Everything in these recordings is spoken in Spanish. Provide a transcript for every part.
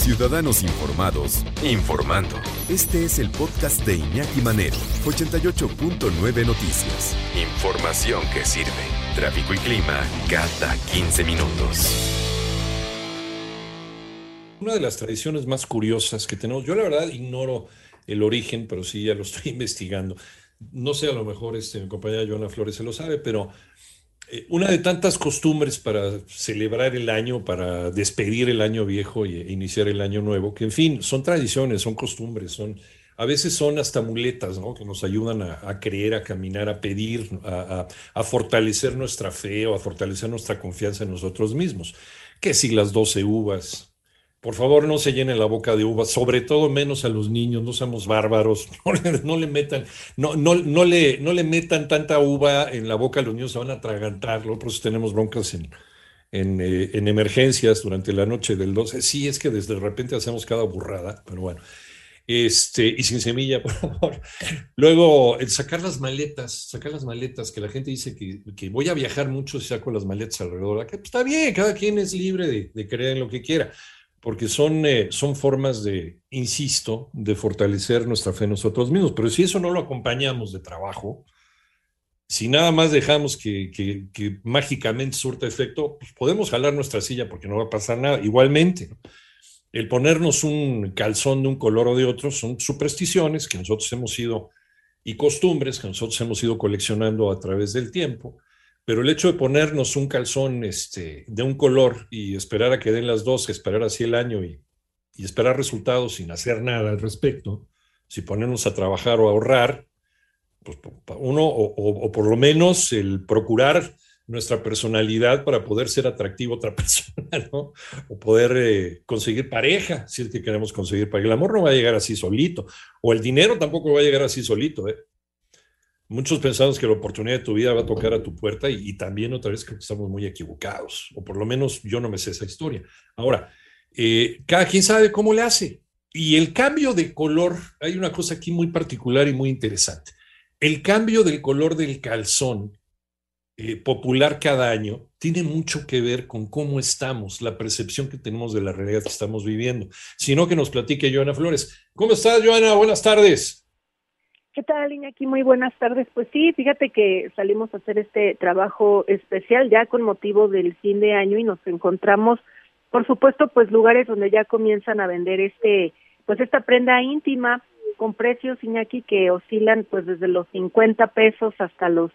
Ciudadanos Informados, informando. Este es el podcast de Iñaki Manero, 88.9 Noticias. Información que sirve. Tráfico y clima cada 15 minutos. Una de las tradiciones más curiosas que tenemos, yo la verdad ignoro el origen, pero sí ya lo estoy investigando. No sé, a lo mejor este, mi compañera Joana Flores se lo sabe, pero una de tantas costumbres para celebrar el año, para despedir el año viejo e iniciar el año nuevo, que en fin, son tradiciones, son costumbres, son, a veces son hasta muletas, ¿no? Que nos ayudan a, creer, a caminar, a pedir, a, a, fortalecer nuestra fe o a fortalecer nuestra confianza en nosotros mismos. Que si las doce uvas, por favor, no se llenen la boca de uvas, sobre todo menos a los niños, no seamos bárbaros, no le, metan, no, no, no, le, no le metan tanta uva en la boca a los niños, se van a atragantarlo, por eso tenemos broncas en, en, eh, en, emergencias durante la noche del 12. Sí, es que desde de repente hacemos cada burrada, pero bueno. Este, y sin semilla, por favor. Luego, el sacar las maletas, sacar las maletas, que la gente dice que, que voy a viajar mucho si saco las maletas alrededor. Pues, está bien, cada quien es libre de, de creer en lo que quiera porque son, eh, son formas de, insisto, de fortalecer nuestra fe en nosotros mismos. Pero si eso no lo acompañamos de trabajo, si nada más dejamos que, que, mágicamente surta efecto, pues podemos jalar nuestra silla porque no va a pasar nada. Igualmente, el ponernos un calzón de un color o de otro son supersticiones que nosotros hemos ido y costumbres que nosotros hemos ido coleccionando a través del tiempo pero el hecho de ponernos un calzón este, de un color y esperar a que den las dos, esperar así el año y, esperar resultados sin hacer nada al respecto, si ponernos a trabajar o a ahorrar, pues uno, o, por lo menos el procurar nuestra personalidad para poder ser atractivo a otra persona. O poder eh, conseguir pareja, si es que queremos conseguir pareja. El amor no va a llegar así solito, o el dinero tampoco va a llegar así solito, ¿eh? Muchos pensamos que la oportunidad de tu vida va a tocar a tu puerta y, también otra vez que estamos muy equivocados, o por lo menos yo no me sé esa historia. Ahora, eh, cada quien sabe cómo le hace. Y el cambio de color, hay una cosa aquí muy particular y muy interesante. El cambio del color del calzón eh, popular cada año tiene mucho que ver con cómo estamos, la percepción que tenemos de la realidad que estamos viviendo. Sino que nos platique Joana Flores. ¿Cómo estás, Joana? Buenas tardes. ¿Qué tal, Iñaki? Muy buenas tardes. Pues sí, fíjate que salimos a hacer este trabajo especial ya con motivo del fin de año y nos encontramos, por supuesto, pues lugares donde ya comienzan a vender este, pues esta prenda íntima con precios, Iñaki, que oscilan pues desde los 50 pesos hasta los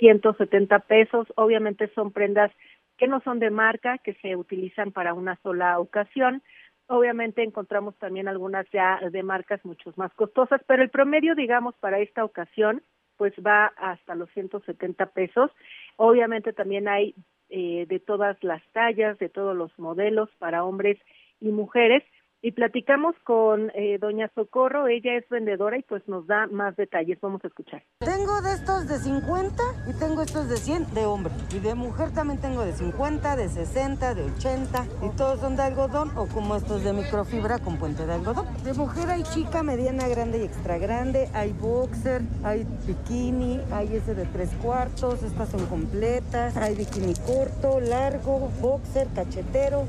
170 pesos. Obviamente son prendas que no son de marca, que se utilizan para una sola ocasión Obviamente encontramos también algunas ya de marcas mucho más costosas, pero el promedio, digamos, para esta ocasión, pues va hasta los 170 pesos. Obviamente también hay eh, de todas las tallas, de todos los modelos para hombres y mujeres y platicamos con eh, doña Socorro, ella es vendedora y pues nos da más detalles, vamos a escuchar. Tengo de estos de 50 y tengo estos de 100 de hombre y de mujer también tengo de 50, de 60, de 80 y todos son de algodón o como estos de microfibra con puente de algodón. De mujer hay chica, mediana, grande y extra grande, hay boxer, hay bikini, hay ese de tres cuartos, estas son completas, hay bikini corto, largo, boxer, cachetero.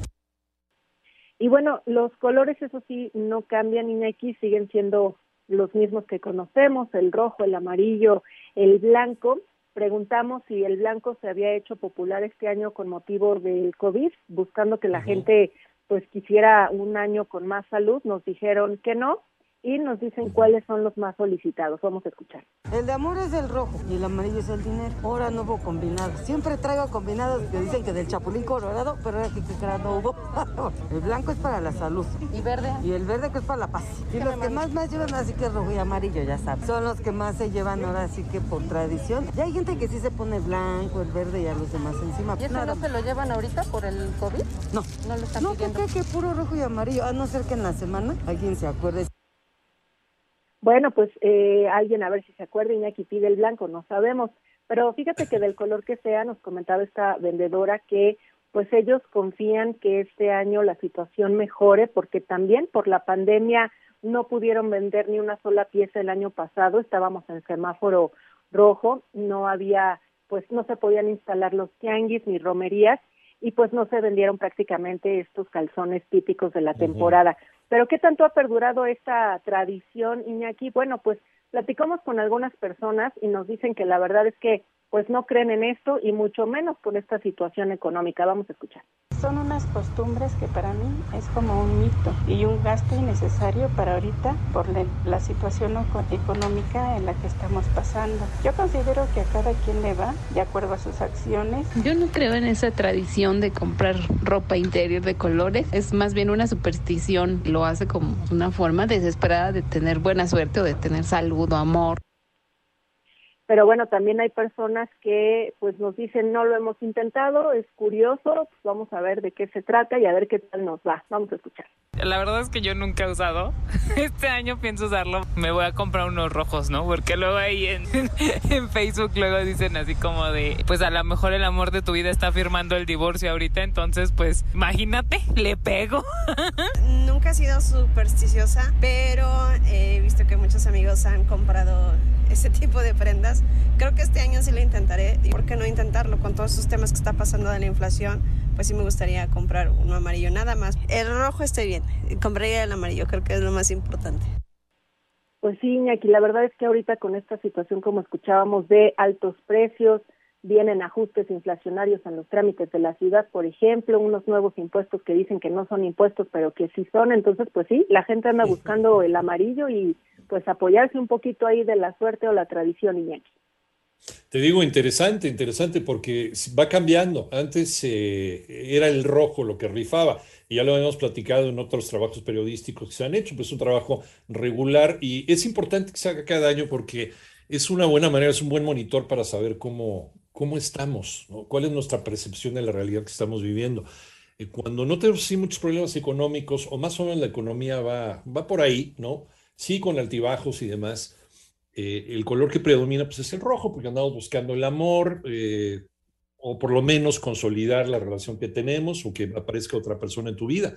Y bueno, los colores, eso sí, no cambian, Ineki, siguen siendo los mismos que conocemos, el rojo, el amarillo, el blanco. Preguntamos si el blanco se había hecho popular este año con motivo del COVID, buscando que la gente pues quisiera un año con más salud, nos dijeron que no. Y nos dicen cuáles son los más solicitados. Vamos a escuchar. El de amor es el rojo y el amarillo es el dinero. Ahora no hubo combinado. Siempre traigo combinados que dicen que del chapulín colorado, pero ahora que, no hubo. el blanco es para la salud. ¿Y verde? Y el verde que es para la paz. Y los que más más llevan así que rojo y amarillo, ya sabes. Son los que más se llevan ahora así que por tradición. Ya hay gente que sí se pone blanco, el verde y a los demás encima. ¿Y eso no se lo llevan ahorita por el COVID? No. No lo están no, que, que puro rojo y amarillo, a no ser que en la semana alguien se acuerde. Bueno, pues eh, alguien a ver si se acuerda, Iñaki pide el blanco, no sabemos. Pero fíjate que del color que sea, nos comentaba esta vendedora que pues ellos confían que este año la situación mejore porque también por la pandemia no pudieron vender ni una sola pieza el año pasado, estábamos en semáforo rojo, no había, pues no se podían instalar los tianguis ni romerías y pues no se vendieron prácticamente estos calzones típicos de la temporada. Pero ¿qué tanto ha perdurado esta tradición, Iñaki? Bueno, pues platicamos con algunas personas y nos dicen que la verdad es que pues no creen en esto y mucho menos con esta situación económica. Vamos a escuchar. Son unas costumbres que para mí es como un mito y un gasto innecesario para ahorita por la, la situación económica en la que estamos pasando. Yo considero que a cada quien le va de acuerdo a sus acciones. Yo no creo en esa tradición de comprar ropa interior de colores. Es más bien una superstición. Lo hace como una forma desesperada de tener buena suerte o de tener salud o amor pero bueno, también hay personas que pues nos dicen no lo hemos intentado, es curioso, pues vamos a ver de qué se trata y a ver qué tal nos va. Vamos a escuchar. La verdad es que yo nunca he usado. Este año pienso usarlo. Me voy a comprar unos rojos, ¿no? Porque luego ahí en, en Facebook luego dicen así como de, pues a lo mejor el amor de tu vida está firmando el divorcio ahorita, entonces pues imagínate, le pego. Nunca he sido supersticiosa, pero he visto que muchos amigos han comprado ese tipo de prendas. Creo que este año sí lo intentaré. ¿Y por qué no intentarlo? Con todos esos temas que está pasando de la inflación, pues sí me gustaría comprar uno amarillo nada más. El rojo estoy bien, compraría el amarillo, creo que es lo más importante. Pues sí, Iñaki, la verdad es que ahorita con esta situación, como escuchábamos, de altos precios, vienen ajustes inflacionarios en los trámites de la ciudad, por ejemplo, unos nuevos impuestos que dicen que no son impuestos, pero que sí son, entonces pues sí, la gente anda buscando el amarillo y pues apoyarse un poquito ahí de la suerte o la tradición, Iñaki. Te digo, interesante, interesante, porque va cambiando. Antes eh, era el rojo lo que rifaba, y ya lo hemos platicado en otros trabajos periodísticos que se han hecho, pues un trabajo regular, y es importante que se haga cada año porque es una buena manera, es un buen monitor para saber cómo, cómo estamos, cuál es nuestra percepción de la realidad que estamos viviendo. Eh, cuando no tenemos muchos problemas económicos, o más o menos la economía va, va por ahí, ¿no? Sí, con altibajos y demás eh, el color que predomina pues, es el rojo, porque andamos buscando el amor, eh, o por lo menos consolidar la relación que tenemos, o que aparezca otra persona en tu vida.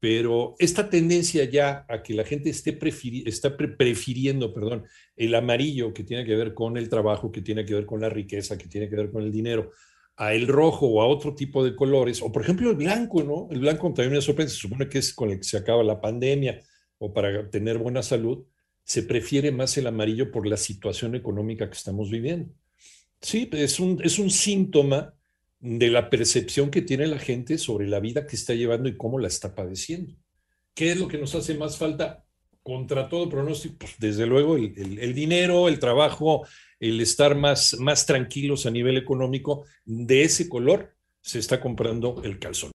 Pero esta tendencia ya a que la gente esté está pre prefiriendo perdón, el amarillo que tiene que ver con el trabajo, que tiene que ver con la riqueza, que tiene que ver con el dinero, a el rojo o a otro tipo de colores, o por ejemplo el blanco, ¿no? El blanco también me sorprende, se supone que es con el que se acaba la pandemia o para tener buena salud, se prefiere más el amarillo por la situación económica que estamos viviendo. Sí, es un, es un síntoma de la percepción que tiene la gente sobre la vida que está llevando y cómo la está padeciendo. ¿Qué es lo que nos hace más falta contra todo pronóstico? Pues desde luego el, el, el, dinero, el trabajo, el estar más, más tranquilos a nivel económico. De ese color se está comprando el calzón.